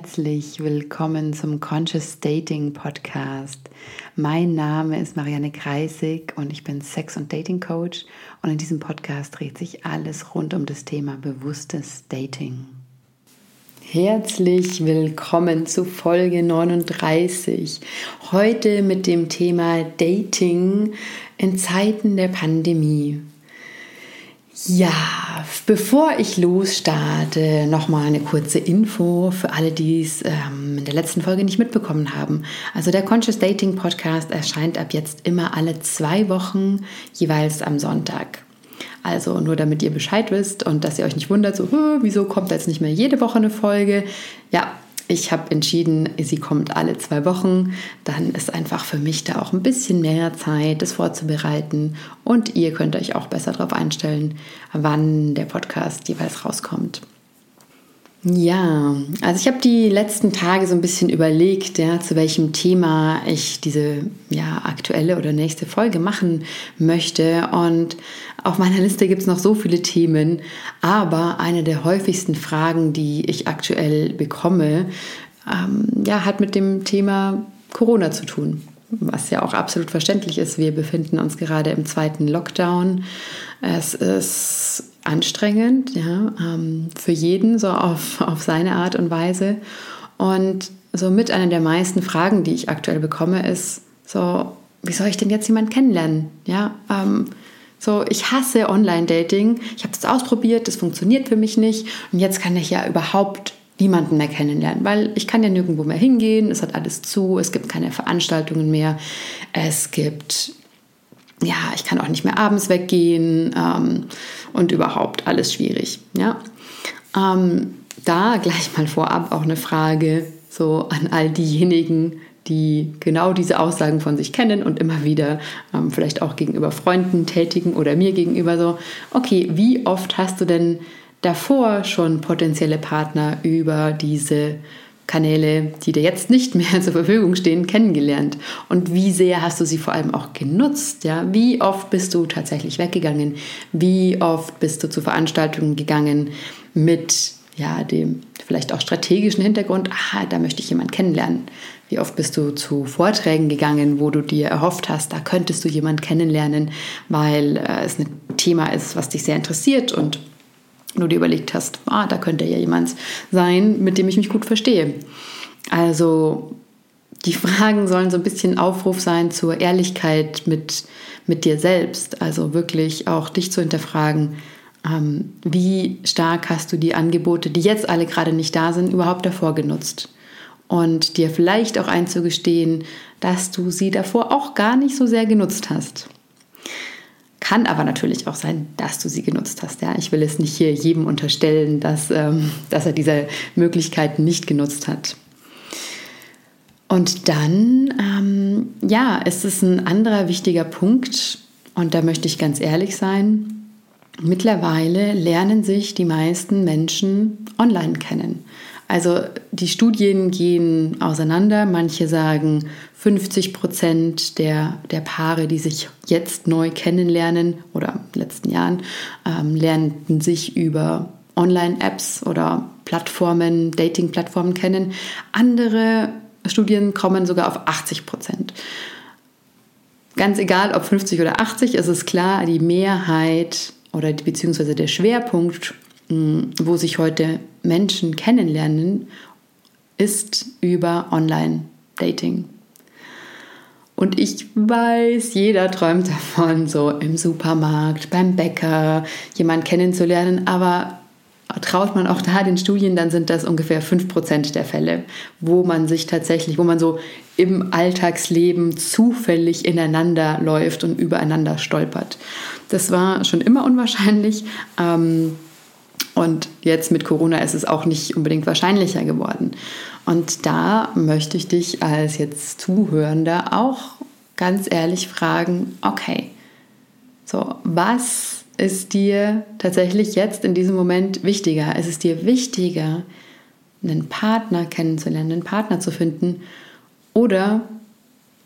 herzlich willkommen zum Conscious Dating Podcast. Mein Name ist Marianne Kreisig und ich bin Sex- und Dating Coach und in diesem Podcast dreht sich alles rund um das Thema bewusstes Dating. Herzlich willkommen zu Folge 39. Heute mit dem Thema Dating in Zeiten der Pandemie. Ja, bevor ich losstarte, nochmal eine kurze Info für alle, die es ähm, in der letzten Folge nicht mitbekommen haben. Also der Conscious Dating Podcast erscheint ab jetzt immer alle zwei Wochen, jeweils am Sonntag. Also nur damit ihr Bescheid wisst und dass ihr euch nicht wundert, so, wieso kommt jetzt nicht mehr jede Woche eine Folge? Ja, ich habe entschieden, sie kommt alle zwei Wochen. Dann ist einfach für mich da auch ein bisschen mehr Zeit, das vorzubereiten. Und ihr könnt euch auch besser darauf einstellen, wann der Podcast jeweils rauskommt. Ja, also ich habe die letzten Tage so ein bisschen überlegt, ja, zu welchem Thema ich diese ja, aktuelle oder nächste Folge machen möchte. Und auf meiner Liste gibt es noch so viele Themen, aber eine der häufigsten Fragen, die ich aktuell bekomme, ähm, ja, hat mit dem Thema Corona zu tun. Was ja auch absolut verständlich ist. Wir befinden uns gerade im zweiten Lockdown. Es ist anstrengend, ja, ähm, für jeden so auf, auf seine Art und Weise. Und so mit einer der meisten Fragen, die ich aktuell bekomme, ist so, wie soll ich denn jetzt jemanden kennenlernen? Ja, ähm, so, ich hasse Online-Dating. Ich habe das ausprobiert, das funktioniert für mich nicht. Und jetzt kann ich ja überhaupt niemanden mehr kennenlernen, weil ich kann ja nirgendwo mehr hingehen. Es hat alles zu. Es gibt keine Veranstaltungen mehr. Es gibt ja, ich kann auch nicht mehr abends weggehen ähm, und überhaupt alles schwierig. Ja? Ähm, da gleich mal vorab auch eine Frage so an all diejenigen, die genau diese Aussagen von sich kennen und immer wieder ähm, vielleicht auch gegenüber Freunden tätigen oder mir gegenüber so, okay, wie oft hast du denn davor schon potenzielle Partner über diese Kanäle, die dir jetzt nicht mehr zur Verfügung stehen, kennengelernt? Und wie sehr hast du sie vor allem auch genutzt? Ja? Wie oft bist du tatsächlich weggegangen? Wie oft bist du zu Veranstaltungen gegangen mit ja, dem vielleicht auch strategischen Hintergrund, aha, da möchte ich jemanden kennenlernen. Wie oft bist du zu Vorträgen gegangen, wo du dir erhofft hast, da könntest du jemanden kennenlernen, weil äh, es ein Thema ist, was dich sehr interessiert und du dir überlegt hast, ah, da könnte ja jemand sein, mit dem ich mich gut verstehe. Also die Fragen sollen so ein bisschen Aufruf sein zur Ehrlichkeit mit, mit dir selbst. Also wirklich auch dich zu hinterfragen, ähm, wie stark hast du die Angebote, die jetzt alle gerade nicht da sind, überhaupt davor genutzt. Und dir vielleicht auch einzugestehen, dass du sie davor auch gar nicht so sehr genutzt hast. Kann aber natürlich auch sein, dass du sie genutzt hast. Ja? Ich will es nicht hier jedem unterstellen, dass, ähm, dass er diese Möglichkeiten nicht genutzt hat. Und dann, ähm, ja, ist es ein anderer wichtiger Punkt, und da möchte ich ganz ehrlich sein. Mittlerweile lernen sich die meisten Menschen online kennen. Also die Studien gehen auseinander. Manche sagen, 50 Prozent der, der Paare, die sich jetzt neu kennenlernen oder in den letzten Jahren, ähm, lernten sich über Online-Apps oder Plattformen, Dating-Plattformen kennen. Andere Studien kommen sogar auf 80 Prozent. Ganz egal, ob 50 oder 80, ist es klar, die Mehrheit oder beziehungsweise der Schwerpunkt wo sich heute Menschen kennenlernen, ist über Online-Dating. Und ich weiß, jeder träumt davon, so im Supermarkt, beim Bäcker, jemanden kennenzulernen, aber traut man auch da den Studien, dann sind das ungefähr 5% der Fälle, wo man sich tatsächlich, wo man so im Alltagsleben zufällig ineinander läuft und übereinander stolpert. Das war schon immer unwahrscheinlich. Ähm, und jetzt mit Corona ist es auch nicht unbedingt wahrscheinlicher geworden. Und da möchte ich dich als jetzt Zuhörender auch ganz ehrlich fragen, okay, so, was ist dir tatsächlich jetzt in diesem Moment wichtiger? Ist es dir wichtiger, einen Partner kennenzulernen, einen Partner zu finden? Oder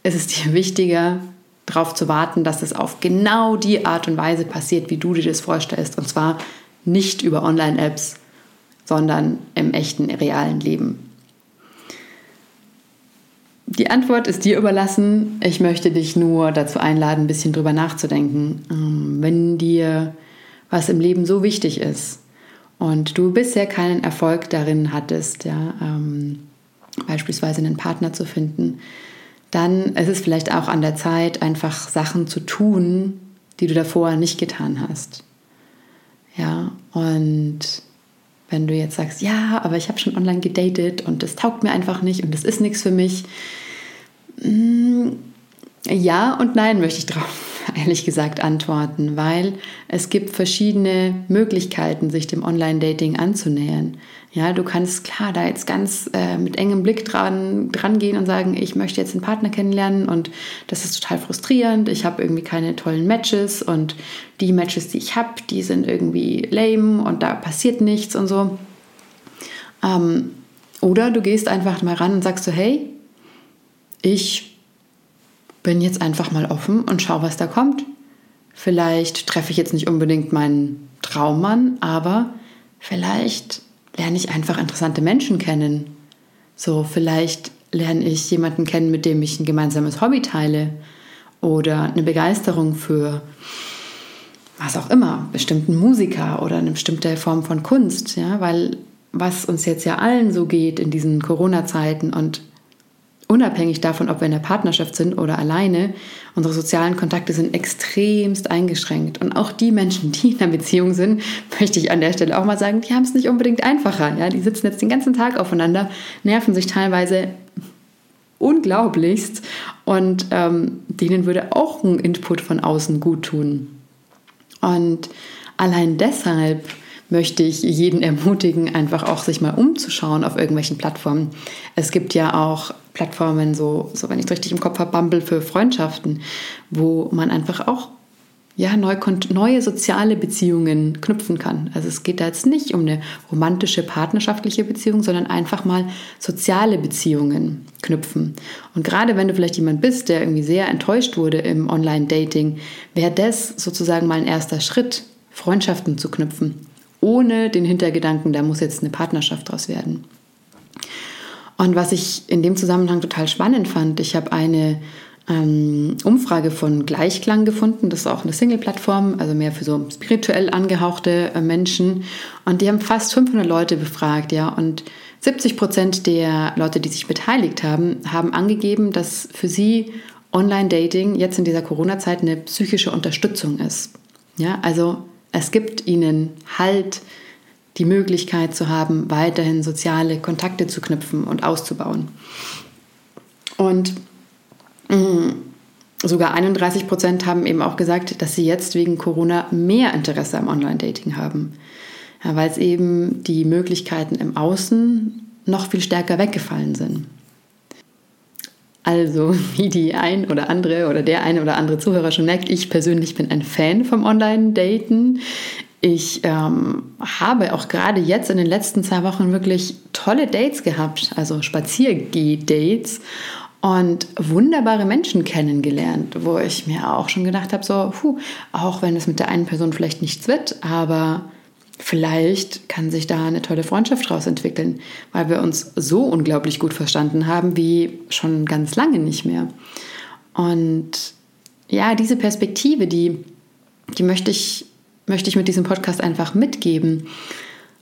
ist es dir wichtiger, darauf zu warten, dass es auf genau die Art und Weise passiert, wie du dir das vorstellst? Und zwar nicht über Online-Apps, sondern im echten, realen Leben. die Antwort ist dir überlassen. Ich möchte dich nur dazu einladen, ein bisschen drüber nachzudenken. Ähm, wenn dir was im Leben so wichtig ist und du bisher keinen Erfolg darin hattest, ja, ähm, beispielsweise einen Partner zu finden, dann ist es vielleicht auch an der Zeit, einfach Sachen zu tun, die du davor nicht getan hast. Ja, und wenn du jetzt sagst, ja, aber ich habe schon online gedatet und das taugt mir einfach nicht und das ist nichts für mich. Ja und nein möchte ich drauf ehrlich gesagt antworten, weil es gibt verschiedene Möglichkeiten, sich dem Online-Dating anzunähern. Ja, du kannst klar da jetzt ganz äh, mit engem Blick dran, dran gehen und sagen, ich möchte jetzt einen Partner kennenlernen und das ist total frustrierend. Ich habe irgendwie keine tollen Matches und die Matches, die ich habe, die sind irgendwie lame und da passiert nichts und so. Ähm, oder du gehst einfach mal ran und sagst so, hey, ich bin jetzt einfach mal offen und schau, was da kommt. Vielleicht treffe ich jetzt nicht unbedingt meinen Traummann, aber vielleicht lerne ich einfach interessante Menschen kennen. So, vielleicht lerne ich jemanden kennen, mit dem ich ein gemeinsames Hobby teile oder eine Begeisterung für was auch immer, bestimmten Musiker oder eine bestimmte Form von Kunst, ja, weil was uns jetzt ja allen so geht in diesen Corona-Zeiten und unabhängig davon, ob wir in der Partnerschaft sind oder alleine, unsere sozialen Kontakte sind extremst eingeschränkt. Und auch die Menschen, die in einer Beziehung sind, möchte ich an der Stelle auch mal sagen, die haben es nicht unbedingt einfacher. Ja? Die sitzen jetzt den ganzen Tag aufeinander, nerven sich teilweise unglaublichst und ähm, denen würde auch ein Input von außen gut tun. Und allein deshalb möchte ich jeden ermutigen, einfach auch sich mal umzuschauen auf irgendwelchen Plattformen. Es gibt ja auch Plattformen, so, so wenn ich es richtig im Kopf habe, Bumble für Freundschaften, wo man einfach auch ja, neu, neue soziale Beziehungen knüpfen kann. Also es geht da jetzt nicht um eine romantische, partnerschaftliche Beziehung, sondern einfach mal soziale Beziehungen knüpfen. Und gerade wenn du vielleicht jemand bist, der irgendwie sehr enttäuscht wurde im Online-Dating, wäre das sozusagen mal ein erster Schritt, Freundschaften zu knüpfen, ohne den Hintergedanken, da muss jetzt eine Partnerschaft draus werden. Und was ich in dem Zusammenhang total spannend fand, ich habe eine ähm, Umfrage von Gleichklang gefunden. Das ist auch eine Single-Plattform, also mehr für so spirituell angehauchte äh, Menschen. Und die haben fast 500 Leute befragt, ja. Und 70 Prozent der Leute, die sich beteiligt haben, haben angegeben, dass für sie Online-Dating jetzt in dieser Corona-Zeit eine psychische Unterstützung ist. Ja, also es gibt ihnen Halt, die Möglichkeit zu haben, weiterhin soziale Kontakte zu knüpfen und auszubauen. Und mh, mm, sogar 31 Prozent haben eben auch gesagt, dass sie jetzt wegen Corona mehr Interesse am Online-Dating haben, ja, weil es eben die Möglichkeiten im Außen noch viel stärker weggefallen sind. Also, wie die ein oder andere oder der eine oder andere Zuhörer schon merkt, ich persönlich bin ein Fan vom Online-Daten. Ich ähm, habe auch gerade jetzt in den letzten zwei Wochen wirklich tolle Dates gehabt, also Spaziergeh-Dates und wunderbare Menschen kennengelernt, wo ich mir auch schon gedacht habe, so, puh, auch wenn es mit der einen Person vielleicht nichts wird, aber vielleicht kann sich da eine tolle Freundschaft draus entwickeln, weil wir uns so unglaublich gut verstanden haben wie schon ganz lange nicht mehr. Und ja, diese Perspektive, die, die möchte ich möchte ich mit diesem Podcast einfach mitgeben.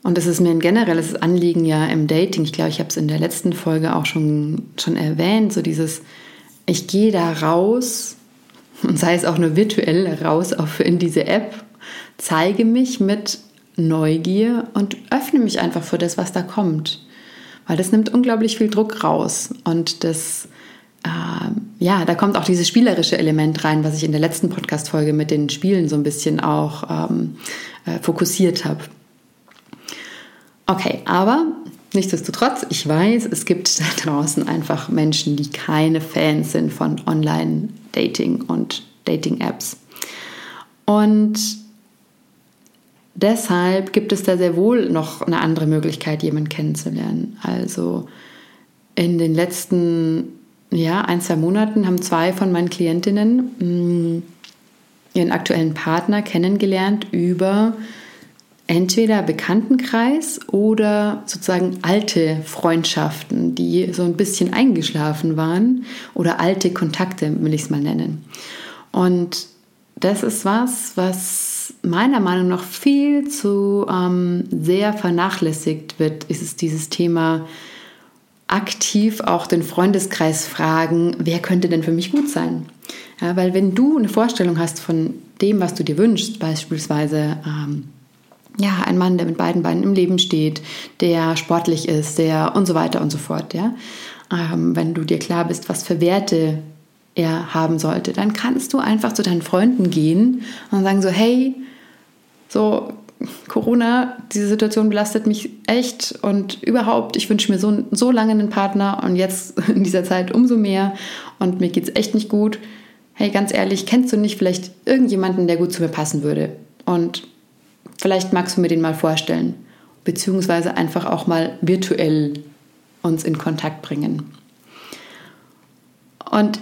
Und das ist mir ein generelles Anliegen ja im Dating. Ich glaube, ich habe es in der letzten Folge auch schon, schon erwähnt. So dieses, ich gehe da raus und sei es auch nur virtuell raus auf in diese App, zeige mich mit Neugier und öffne mich einfach für das, was da kommt. Weil das nimmt unglaublich viel Druck raus und das ja, da kommt auch dieses spielerische Element rein, was ich in der letzten Podcast-Folge mit den Spielen so ein bisschen auch ähm, äh, fokussiert habe. Okay, aber nichtsdestotrotz, ich weiß, es gibt da draußen einfach Menschen, die keine Fans sind von Online-Dating und Dating-Apps. Und deshalb gibt es da sehr wohl noch eine andere Möglichkeit, jemanden kennenzulernen. Also in den letzten ja, ein, zwei Monaten haben zwei von meinen Klientinnen mh, mm, ihren aktuellen Partner kennengelernt über entweder Bekanntenkreis oder sozusagen alte Freundschaften, die so ein bisschen eingeschlafen waren oder alte Kontakte, will ich es mal nennen. Und das ist was, was meiner Meinung nach viel zu ähm, sehr vernachlässigt wird, ist es dieses Thema aktiv auch den Freundeskreis fragen, wer könnte denn für mich gut sein? Ja, weil wenn du eine Vorstellung hast von dem, was du dir wünschst, beispielsweise ähm, ja, ein Mann, der mit beiden Beinen im Leben steht, der sportlich ist, der und so weiter und so fort, ja. Ähm, wenn du dir klar bist, was für Werte er haben sollte, dann kannst du einfach zu deinen Freunden gehen und sagen so, hey, so Corona, diese Situation belastet mich echt und überhaupt, ich wünsche mir so, so lange einen Partner und jetzt in dieser Zeit umso mehr und mir geht es echt nicht gut. Hey, ganz ehrlich, kennst du nicht vielleicht irgendjemanden, der gut zu mir passen würde? Und vielleicht magst du mir den mal vorstellen, beziehungsweise einfach auch mal virtuell uns in Kontakt bringen. Und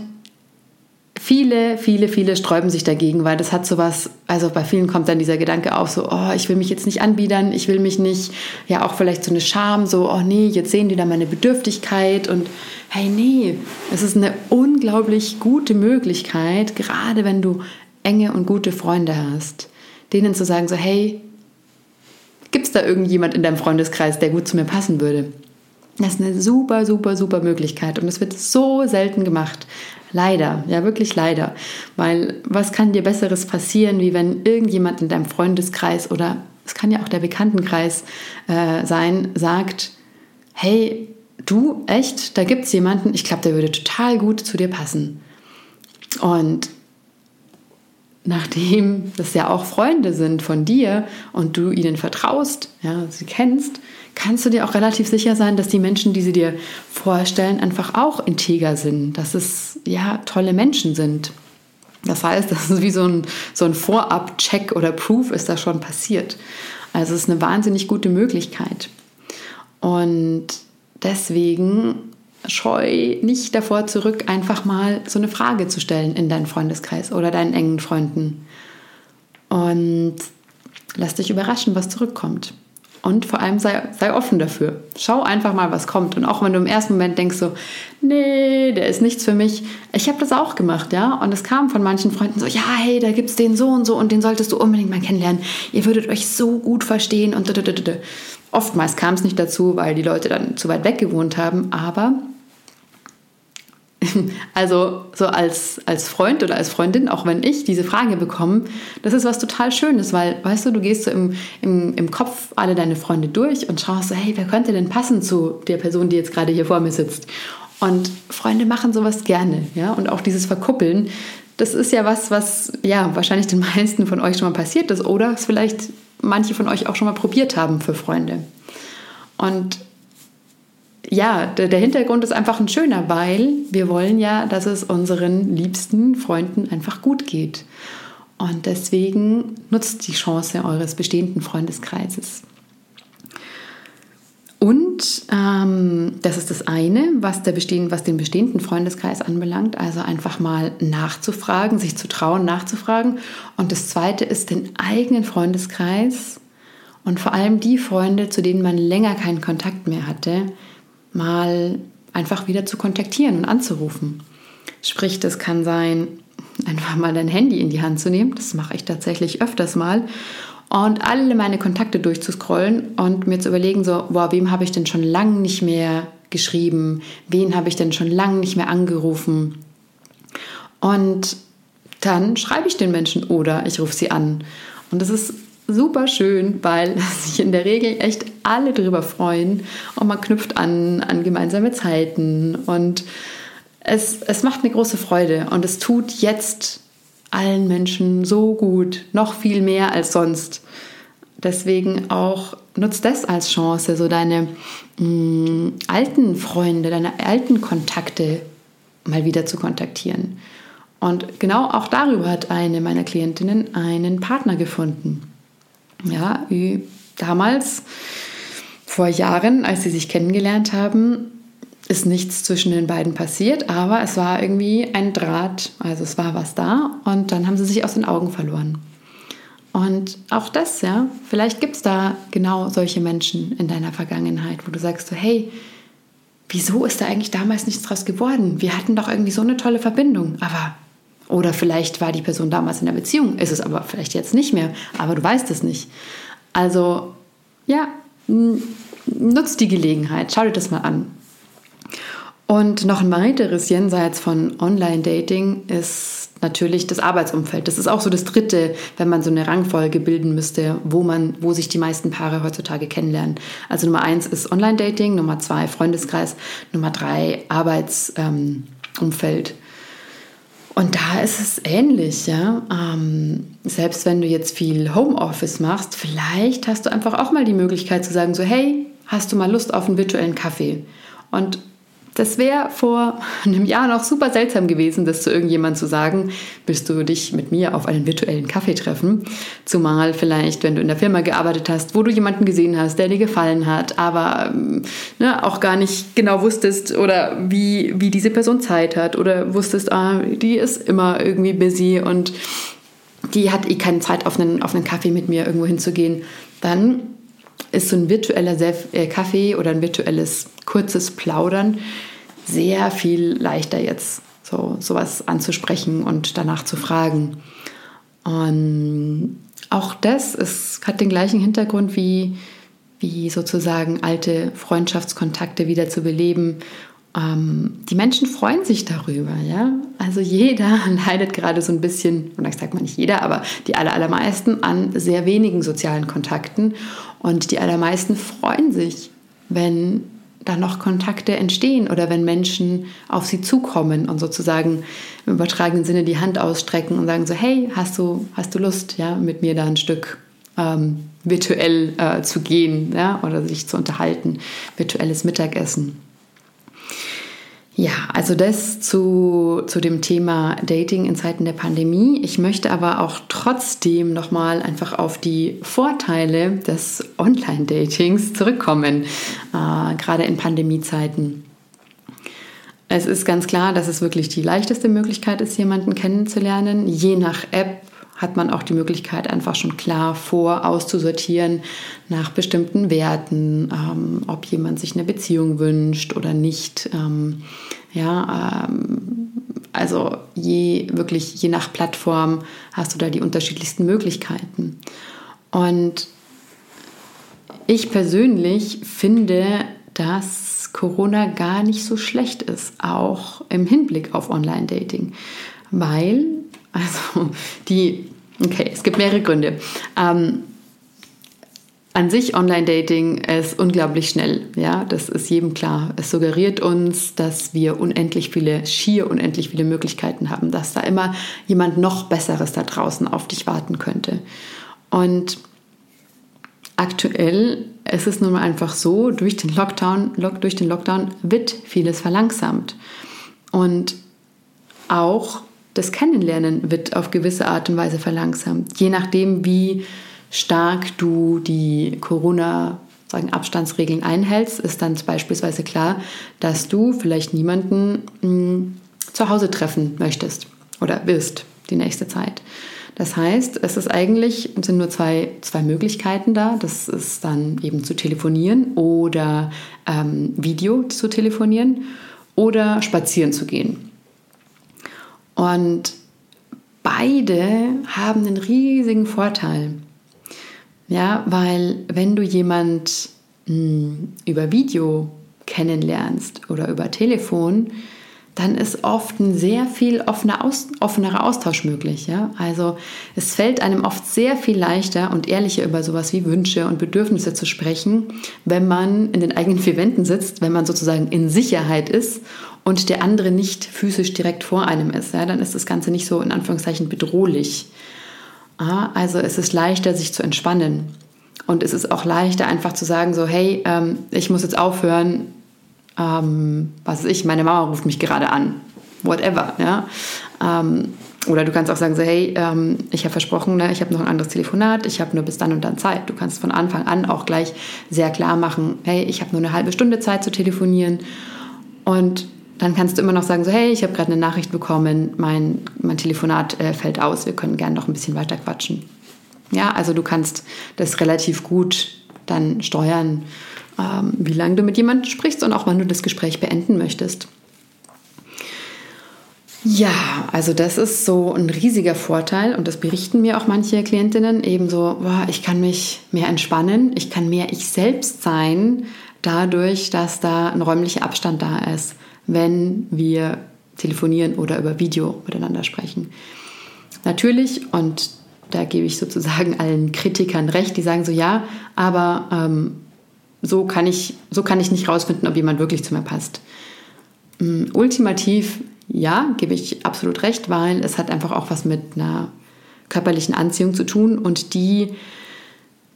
Viele, viele, viele sträuben sich dagegen, weil das hat sowas, also bei vielen kommt dann dieser Gedanke auf, so, oh, ich will mich jetzt nicht anbiedern, ich will mich nicht, ja auch vielleicht so eine Scham, so, oh nee, jetzt sehen die da meine Bedürftigkeit und hey, nee, es ist eine unglaublich gute Möglichkeit, gerade wenn du enge und gute Freunde hast, denen zu sagen, so, hey, es da irgendjemand in deinem Freundeskreis, der gut zu mir passen würde? Das ist eine super, super, super Möglichkeit und es wird so selten gemacht. Leider, ja wirklich leider. Weil was kann dir besseres passieren, wie wenn irgendjemand in deinem Freundeskreis oder es kann ja auch der Bekanntenkreis äh, sein, sagt, hey, du, echt, da gibt es jemanden, ich glaube, der würde total gut zu dir passen. Und nachdem das ja auch Freunde sind von dir und du ihnen vertraust, ja, sie kennst, kannst du dir auch relativ sicher sein, dass die Menschen, die sie dir vorstellen, einfach auch integer sind, dass es ja tolle Menschen sind. Das heißt, das ist wie so ein, so ein Vorab-Check oder Proof ist da schon passiert. Also es ist eine wahnsinnig gute Möglichkeit. Und deswegen scheu nicht davor zurück, einfach mal so eine Frage zu stellen in deinen Freundeskreis oder deinen engen Freunden. Und lass dich überraschen, was zurückkommt. Und vor allem sei, sei offen dafür. Schau einfach mal, was kommt. Und auch wenn du im ersten Moment denkst so, nee, der ist nichts für mich. Ich habe das auch gemacht, ja. Und es kam von manchen Freunden so, ja, hey, da gibt es den so und so und den solltest du unbedingt mal kennenlernen. Ihr würdet euch so gut verstehen und Oftmals kam es nicht dazu, weil die Leute dann zu weit weg gewohnt haben, aber also so als, als Freund oder als Freundin, auch wenn ich diese Frage bekomme, das ist was total Schönes, weil, weißt du, du gehst so im, im, im Kopf alle deine Freunde durch und schaust so, hey, wer könnte denn passen zu der Person, die jetzt gerade hier vor mir sitzt? Und Freunde machen sowas gerne, ja, und auch dieses Verkuppeln, das ist ja was, was ja wahrscheinlich den meisten von euch schon mal passiert ist oder es vielleicht manche von euch auch schon mal probiert haben für Freunde. Und ja, der, der, Hintergrund ist einfach ein schöner, weil wir wollen ja, dass es unseren liebsten Freunden einfach gut geht. Und deswegen nutzt die Chance eures bestehenden Freundeskreises. Und ähm, das ist das eine, was, der bestehen, was den bestehenden Freundeskreis anbelangt, also einfach mal nachzufragen, sich zu trauen, nachzufragen. Und das zweite ist den eigenen Freundeskreis und vor allem die Freunde, zu denen man länger keinen Kontakt mehr hatte, mal einfach wieder zu kontaktieren und anzurufen. Sprich, das kann sein, einfach mal dein Handy in die Hand zu nehmen, das mache ich tatsächlich öfters mal, und alle meine Kontakte durchzuscrollen und mir zu überlegen, so, boah, wem habe ich denn schon lange nicht mehr geschrieben, wen habe ich denn schon lange nicht mehr angerufen. Und dann schreibe ich den Menschen oder ich rufe sie an. Und das ist super schön, weil sich in der Regel echt alle darüber freuen und man knüpft an, an gemeinsame Zeiten und es, es macht eine große Freude und es tut jetzt allen Menschen so gut, noch viel mehr als sonst. Deswegen auch nutzt das als Chance, so deine mh, mm, alten Freunde, deine alten Kontakte mal wieder zu kontaktieren. Und genau auch darüber hat eine meiner Klientinnen einen Partner gefunden ja, wie damals, vor Jahren, als sie sich kennengelernt haben, ist nichts zwischen den beiden passiert, aber es war irgendwie ein Draht, also es war was da und dann haben sie sich aus den Augen verloren. Und auch das, ja, vielleicht gibt es da genau solche Menschen in deiner Vergangenheit, wo du sagst so, hey, wieso ist da eigentlich damals nichts draus geworden? Wir hatten doch irgendwie so eine tolle Verbindung, aber oder vielleicht war die Person damals in der Beziehung, ist es aber vielleicht jetzt nicht mehr, aber du weißt es nicht. Also ja, nutzt die Gelegenheit, schau dir das mal an. Und noch ein weiteres jenseits von Online-Dating ist natürlich das Arbeitsumfeld. Das ist auch so das Dritte, wenn man so eine Rangfolge bilden müsste, wo man, wo sich die meisten Paare heutzutage kennenlernen. Also Nummer eins ist Online-Dating, Nummer zwei Freundeskreis, Nummer drei Arbeitsumfeld. Und da ist es ähnlich, ja. Ähm, selbst wenn du jetzt viel Homeoffice machst, vielleicht hast du einfach auch mal die Möglichkeit zu sagen, so, hey, hast du mal Lust auf einen virtuellen Kaffee? Und das wäre vor einem Jahr noch super seltsam gewesen, das zu irgendjemandem zu sagen, willst du dich mit mir auf einen virtuellen Kaffee treffen? Zumal vielleicht, wenn du in der Firma gearbeitet hast, wo du jemanden gesehen hast, der dir gefallen hat, aber ne, auch gar nicht genau wusstest oder wie, wie diese Person Zeit hat oder wusstest, ah, die ist immer irgendwie busy und die hat eh keine Zeit, auf einen, auf einen Kaffee mit mir irgendwo hinzugehen, dann ist so ein virtueller äh, Kaffee oder ein virtuelles kurzes Plaudern sehr viel leichter jetzt so sowas anzusprechen und danach zu fragen. Und auch das ist, hat den gleichen Hintergrund wie, wie sozusagen alte Freundschaftskontakte wieder zu beleben. Ähm, die Menschen freuen sich darüber, ja. Also jeder leidet gerade so ein bisschen, und ich sage mal nicht jeder, aber die aller, allermeisten an sehr wenigen sozialen Kontakten. Und die allermeisten freuen sich, wenn da noch Kontakte entstehen oder wenn Menschen auf sie zukommen und sozusagen im übertragenen Sinne die Hand ausstrecken und sagen so, hey, hast du, hast du Lust, ja, mit mir da ein Stück ähm, virtuell äh, zu gehen ja, oder sich zu unterhalten, virtuelles Mittagessen. Ja, also das zu, zu dem Thema Dating in Zeiten der Pandemie. Ich möchte aber auch trotzdem nochmal einfach auf die Vorteile des Online-Datings zurückkommen, äh, gerade in Pandemiezeiten. Es ist ganz klar, dass es wirklich die leichteste Möglichkeit ist, jemanden kennenzulernen. Je nach App hat man auch die Möglichkeit, einfach schon klar vor auszusortieren nach bestimmten Werten, ähm, ob jemand sich eine Beziehung wünscht oder nicht. Ähm, ja, ähm, also je wirklich je nach Plattform hast du da die unterschiedlichsten Möglichkeiten. Und ich persönlich finde, dass Corona gar nicht so schlecht ist, auch im Hinblick auf Online-Dating, weil also die, okay, es gibt mehrere Gründe. Ähm, an sich Online-Dating ist unglaublich schnell. Ja, das ist jedem klar. Es suggeriert uns, dass wir unendlich viele, schier unendlich viele Möglichkeiten haben, dass da immer jemand noch Besseres da draußen auf dich warten könnte. Und aktuell ist es nun mal einfach so, durch den Lockdown, durch den Lockdown wird vieles verlangsamt. Und auch das Kennenlernen wird auf gewisse Art und Weise verlangsamt, je nachdem, wie stark du die Corona sagen, Abstandsregeln einhältst, ist dann beispielsweise klar, dass du vielleicht niemanden mh, hm, zu Hause treffen möchtest oder wirst die nächste Zeit. Das heißt, es ist eigentlich, sind nur zwei, zwei Möglichkeiten da. Das ist dann eben zu telefonieren oder ähm, Video zu telefonieren oder spazieren zu gehen. Und beide haben einen riesigen Vorteil. Ja, weil wenn du jemand mh, hm, über Video kennenlernst oder über Telefon, dann ist oft ein sehr viel offener, aus, offenerer Austausch möglich. Ja? Also es fällt einem oft sehr viel leichter und ehrlicher über sowas wie Wünsche und Bedürfnisse zu sprechen, wenn man in den eigenen vier Wänden sitzt, wenn man sozusagen in Sicherheit ist und der andere nicht physisch direkt vor einem ist. Ja? Dann ist das Ganze nicht so in Anführungszeichen bedrohlich. Also es ist leichter, sich zu entspannen. Und es ist auch leichter, einfach zu sagen, so, hey, ähm, ich muss jetzt aufhören, ähm, was weiß ich, meine Mama ruft mich gerade an. Whatever, ja. Ähm, oder du kannst auch sagen, so, hey, ähm, ich habe versprochen, ne, ich habe noch ein anderes Telefonat, ich habe nur bis dann und dann Zeit. Du kannst von Anfang an auch gleich sehr klar machen, hey, ich habe nur eine halbe Stunde Zeit zu telefonieren. Und dann kannst du immer noch sagen, so hey, ich habe gerade eine Nachricht bekommen, mein, mein Telefonat äh, fällt aus, wir können gerne noch ein bisschen weiter quatschen. Ja, also du kannst das relativ gut dann steuern, ähm, wie lange du mit jemandem sprichst und auch wann du das Gespräch beenden möchtest. Ja, also das ist so ein riesiger Vorteil und das berichten mir auch manche Klientinnen ebenso, boah, ich kann mich mehr entspannen, ich kann mehr ich selbst sein, dadurch, dass da ein räumlicher Abstand da ist, wenn wir telefonieren oder über Video miteinander sprechen. Natürlich, und da gebe ich sozusagen allen Kritikern recht, die sagen so, ja, aber ähm, so, kann ich, so kann ich nicht rausfinden, ob jemand wirklich zu mir passt. Ähm, ultimativ, ja, gebe ich absolut recht, weil es hat einfach auch was mit einer körperlichen Anziehung zu tun und die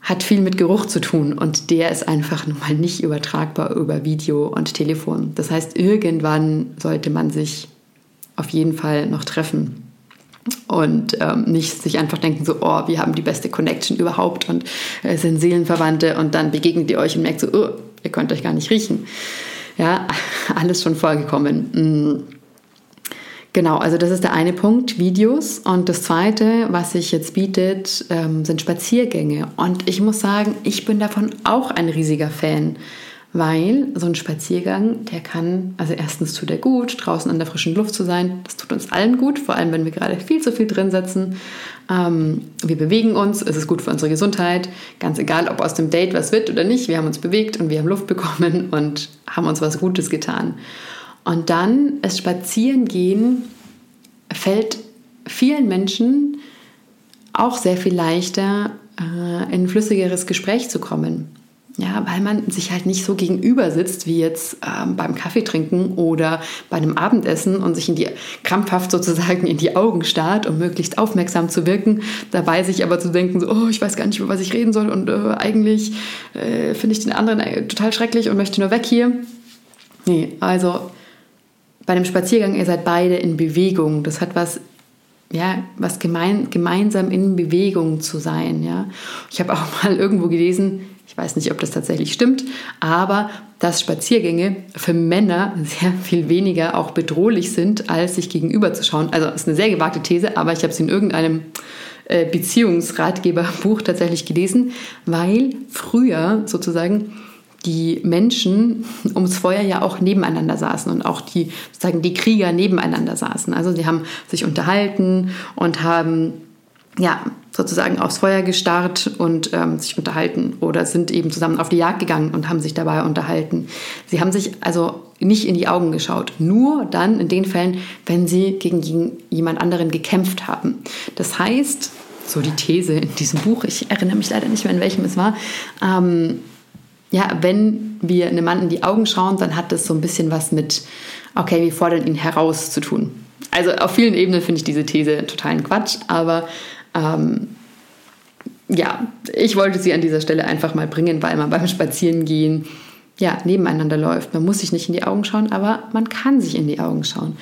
hat viel mit Geruch zu tun und der ist einfach nun mal nicht übertragbar über Video und Telefon. Das heißt, irgendwann sollte man sich auf jeden Fall noch treffen und ähm, nicht sich einfach denken so, oh, wir haben die beste Connection überhaupt und äh, sind Seelenverwandte und dann begegnet ihr euch und merkt so, oh, ihr könnt euch gar nicht riechen. Ja, alles schon vorgekommen. Mhm. Genau, also das ist der eine Punkt, Videos. Und das zweite, was sich jetzt bietet, ähm, sind Spaziergänge. Und ich muss sagen, ich bin davon auch ein riesiger Fan, weil so ein Spaziergang, der kann, also erstens tut er gut, draußen an der frischen Luft zu sein. Das tut uns allen gut, vor allem wenn wir gerade viel zu viel drin sitzen. Ähm, wir bewegen uns, es ist gut für unsere Gesundheit. Ganz egal, ob aus dem Date was wird oder nicht, wir haben uns bewegt und wir haben Luft bekommen und haben uns was Gutes getan. Und dann das Spazierengehen fällt vielen Menschen auch sehr viel leichter, äh, in ein flüssigeres Gespräch zu kommen. Ja, weil man sich halt nicht so gegenüber sitzt wie jetzt ähm, beim Kaffeetrinken oder bei einem Abendessen und sich in die krampfhaft sozusagen in die Augen starrt, um möglichst aufmerksam zu wirken, dabei sich aber zu denken, so, oh, ich weiß gar nicht, über was ich reden soll und äh, eigentlich äh, finde ich den anderen äh, total schrecklich und möchte nur weg hier. Nee, also bei dem Spaziergang, ihr seid beide in Bewegung. Das hat was, ja, was gemein, gemeinsam in Bewegung zu sein. Ja. Ich habe auch mal irgendwo gelesen, ich weiß nicht, ob das tatsächlich stimmt, aber dass Spaziergänge für Männer sehr viel weniger auch bedrohlich sind, als sich gegenüber zu schauen. Also ist eine sehr gewagte These, aber ich habe sie in irgendeinem äh, Beziehungsratgeberbuch tatsächlich gelesen, weil früher sozusagen die Menschen ums Feuer ja auch nebeneinander saßen und auch die sozusagen die Krieger nebeneinander saßen. Also sie haben sich unterhalten und haben ja sozusagen aufs Feuer gestarrt und ähm, sich unterhalten oder sind eben zusammen auf die Jagd gegangen und haben sich dabei unterhalten. Sie haben sich also nicht in die Augen geschaut, nur dann in den Fällen, wenn sie gegen jemand anderen gekämpft haben. Das heißt, so die These in diesem Buch, ich erinnere mich leider nicht mehr, in welchem es war, ähm, ja, wenn wir einem Mann in die Augen schauen, dann hat das so ein bisschen was mit, okay, wir fordern ihn heraus zu tun. Also auf vielen Ebenen finde ich diese These totalen Quatsch, aber ähm, ja, ich wollte sie an dieser Stelle einfach mal bringen, weil man beim Spazierengehen ja, nebeneinander läuft. Man muss sich nicht in die Augen schauen, aber man kann sich in die Augen schauen.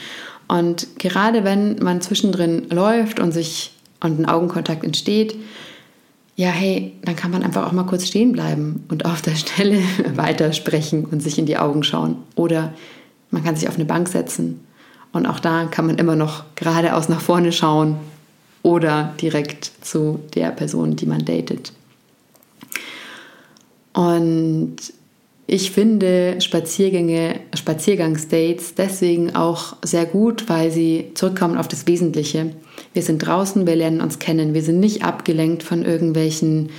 Und gerade wenn man zwischendrin läuft und sich und ein Augenkontakt entsteht, ja, hey, dann kann man einfach auch mal kurz stehen bleiben und auf der Stelle weitersprechen und sich in die Augen schauen. Oder man kann sich auf eine Bank setzen und auch da kann man immer noch geradeaus nach vorne schauen oder direkt zu der Person, die man datet. Und ich finde Spaziergänge, Spaziergangsdates deswegen auch sehr gut, weil sie zurückkommen auf das Wesentliche. Wir sind draußen, wir lernen uns kennen, wir sind nicht abgelenkt von irgendwelchen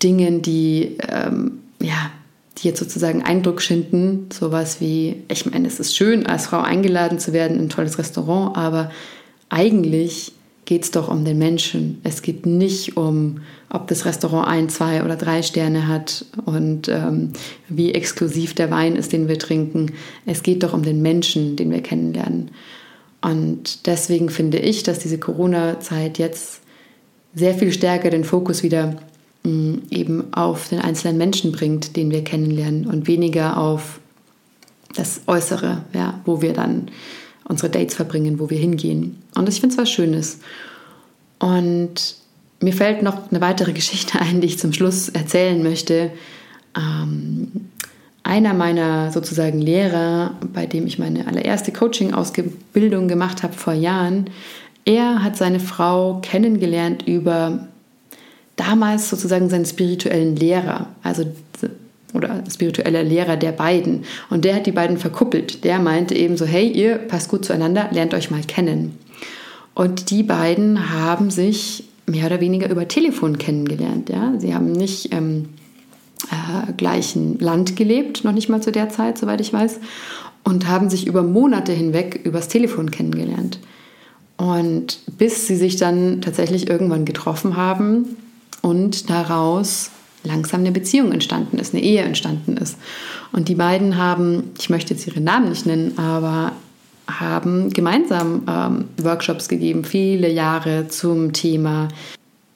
Dingen, die ähm, ja, die jetzt sozusagen Eindruck schinden. Sowas wie, ich meine, es ist schön, als Frau eingeladen zu werden in ein tolles Restaurant, aber eigentlich geht es doch um den Menschen. Es geht nicht um, ob das Restaurant ein, zwei oder drei Sterne hat und ähm, wie exklusiv der Wein ist, den wir trinken. Es geht doch um den Menschen, den wir kennenlernen. Und deswegen finde ich, dass diese Corona-Zeit jetzt sehr viel stärker den Fokus wieder mh, mm, eben auf den einzelnen Menschen bringt, den wir kennenlernen und weniger auf das Äußere, ja, wo wir dann unsere Dates verbringen, wo wir hingehen. Und ich finde es was Schönes. Und mir fällt noch eine weitere Geschichte ein, die ich zum Schluss erzählen möchte. Ähm, einer meiner sozusagen Lehrer, bei dem ich meine allererste Coaching-Ausbildung gemacht habe vor Jahren, er hat seine Frau kennengelernt über damals sozusagen seinen spirituellen Lehrer, also oder spiritueller Lehrer der beiden. Und der hat die beiden verkuppelt. Der meinte eben so, hey, ihr passt gut zueinander, lernt euch mal kennen. Und die beiden haben sich mehr oder weniger über Telefon kennengelernt. Ja? Sie haben nicht im äh, gleichen Land gelebt, noch nicht mal zu der Zeit, soweit ich weiß, und haben sich über Monate hinweg übers Telefon kennengelernt. Und bis sie sich dann tatsächlich irgendwann getroffen haben und daraus langsam eine Beziehung entstanden ist, eine Ehe entstanden ist. Und die beiden haben, ich möchte jetzt ihre Namen nicht nennen, aber haben gemeinsam ähm, Workshops gegeben, viele Jahre zum Thema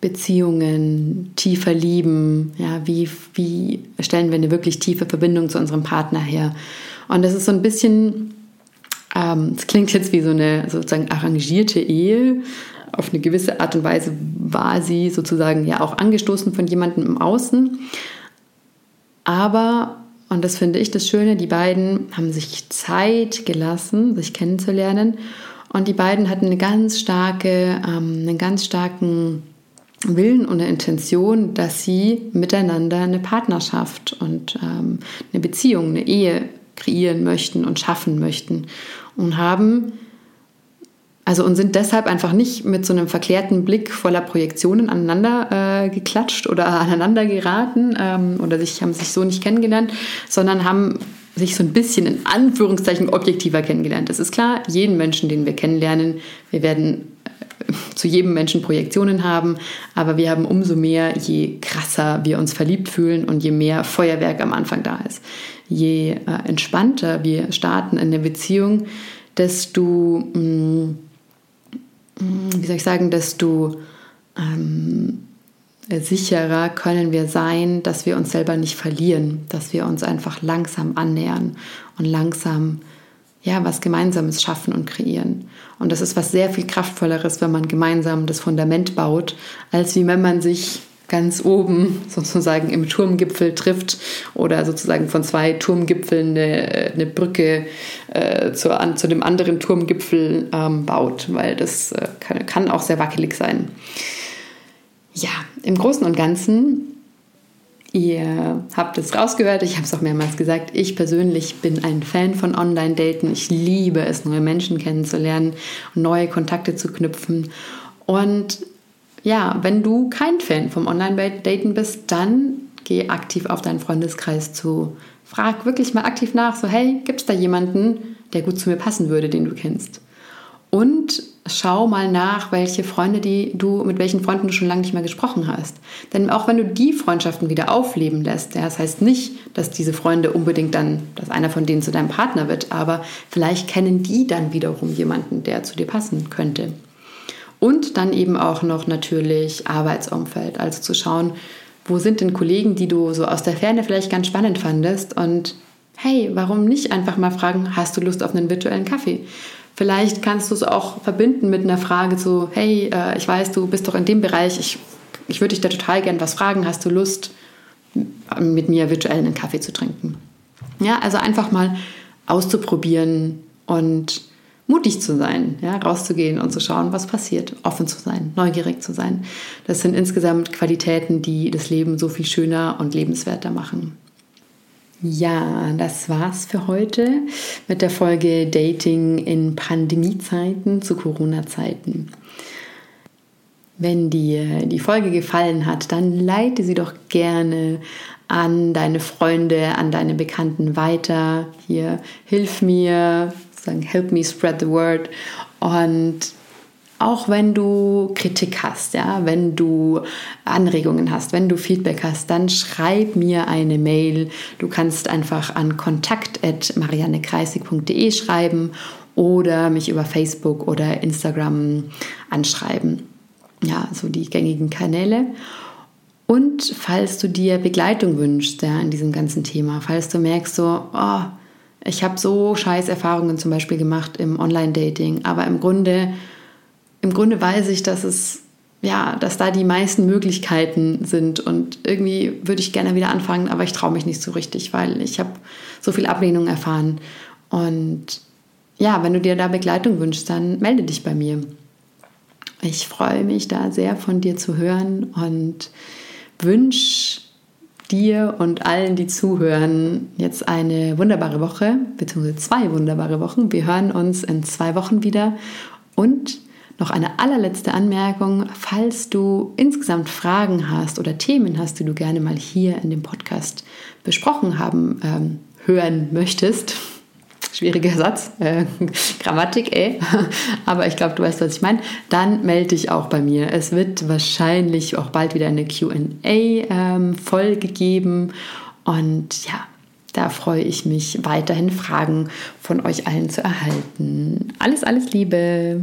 Beziehungen, tiefer lieben, ja, wie, wie stellen wir eine wirklich tiefe Verbindung zu unserem Partner her. Und das ist so ein bisschen, ähm, es ähm, klingt jetzt wie so eine sozusagen arrangierte Ehe, auf eine gewisse Art und Weise war sie sozusagen ja auch angestoßen von jemandem im Außen. Aber, und das finde ich das Schöne, die beiden haben sich Zeit gelassen, sich kennenzulernen. Und die beiden hatten eine ganz starke, ähm, einen ganz starken Willen und eine Intention, dass sie miteinander eine Partnerschaft und ähm, eine Beziehung, eine Ehe kreieren möchten und schaffen möchten. Und haben also und sind deshalb einfach nicht mit so einem verklärten Blick voller Projektionen aneinander äh, geklatscht oder aneinander geraten ähm, oder sich, haben sich so nicht kennengelernt, sondern haben sich so ein bisschen in Anführungszeichen objektiver kennengelernt. Das ist klar, jeden Menschen, den wir kennenlernen, wir werden äh, zu jedem Menschen Projektionen haben, aber wir haben umso mehr, je krasser wir uns verliebt fühlen und je mehr Feuerwerk am Anfang da ist. Je äh, entspannter wir starten in der Beziehung, desto mh, mm, wie soll ich sagen, desto ähm, sicherer können wir sein, dass wir uns selber nicht verlieren, dass wir uns einfach langsam annähern und langsam ja, was Gemeinsames schaffen und kreieren. Und das ist was sehr viel kraftvolleres, wenn man gemeinsam das Fundament baut, als wie wenn man sich ganz oben sozusagen im Turmgipfel trifft oder sozusagen von zwei Turmgipfeln eine, eine Brücke äh, zu, an, zu dem anderen Turmgipfel ähm, baut, weil das äh, kann, kann auch sehr wackelig sein. Ja, im Großen und Ganzen Ihr habt es rausgehört, ich habe es auch mehrmals gesagt, ich persönlich bin ein Fan von Online-Daten. Ich liebe es, neue Menschen kennenzulernen, neue Kontakte zu knüpfen. Und ja, wenn du kein Fan vom Online-Daten bist, dann geh aktiv auf deinen Freundeskreis zu. Frag wirklich mal aktiv nach, so hey, gibt es da jemanden, der gut zu mir passen würde, den du kennst? Und schau mal nach, welche Freunde, die du, mit welchen Freunden du schon lange nicht mehr gesprochen hast. Denn auch wenn du die Freundschaften wieder aufleben lässt, ja, das heißt nicht, dass diese Freunde unbedingt dann, dass einer von denen zu deinem Partner wird, aber vielleicht kennen die dann wiederum jemanden, der zu dir passen könnte. Und dann eben auch noch natürlich Arbeitsumfeld, also zu schauen, wo sind denn Kollegen, die du so aus der Ferne vielleicht ganz spannend fandest und hey, warum nicht einfach mal fragen, hast du Lust auf einen virtuellen Kaffee? Vielleicht kannst du es auch verbinden mit einer Frage so, hey, äh, ich weiß, du bist doch in dem Bereich, ich, ich würde dich da total gern was fragen, hast du Lust, mit mir virtuell einen Kaffee zu trinken? Ja, also einfach mal auszuprobieren und mutig zu sein, ja, rauszugehen und zu schauen, was passiert, offen zu sein, neugierig zu sein. Das sind insgesamt Qualitäten, die das Leben so viel schöner und lebenswerter machen. Ja, das war's für heute mit der Folge Dating in Pandemiezeiten zu Corona-Zeiten. Wenn dir die Folge gefallen hat, dann leite sie doch gerne an deine Freunde, an deine Bekannten weiter. Hier, hilf mir, sagen, help me spread the word. Und auch wenn du Kritik hast, ja, wenn du Anregungen hast, wenn du Feedback hast, dann schreib mir eine Mail. Du kannst einfach an kontakt.mariannekreisig.de schreiben oder mich über Facebook oder Instagram anschreiben. Ja, so die gängigen Kanäle. Und falls du dir Begleitung wünschst ja, in diesem ganzen Thema, falls du merkst so, oh, ich habe so scheiß Erfahrungen zum Beispiel gemacht im Online-Dating, aber im Grunde, im Grunde weiß ich, dass es ja, dass da die meisten Möglichkeiten sind und irgendwie würde ich gerne wieder anfangen, aber ich traue mich nicht so richtig, weil ich habe so viel Ablehnung erfahren. Und ja, wenn du dir da Begleitung wünschst, dann melde dich bei mir. Ich freue mich da sehr von dir zu hören und wünsche dir und allen, die zuhören, jetzt eine wunderbare Woche, beziehungsweise zwei wunderbare Wochen. Wir hören uns in zwei Wochen wieder. Und noch eine allerletzte Anmerkung, falls du insgesamt Fragen hast oder Themen hast, die du gerne mal hier in dem Podcast besprochen haben, ähm, hören möchtest, schwieriger Satz, äh, Grammatik, ey. Aber ich glaube, du weißt, was ich meine. Dann melde dich auch bei mir. Es wird wahrscheinlich auch bald wieder eine QA-Folge ähm, geben. Und ja, da freue ich mich weiterhin Fragen von euch allen zu erhalten. Alles, alles Liebe.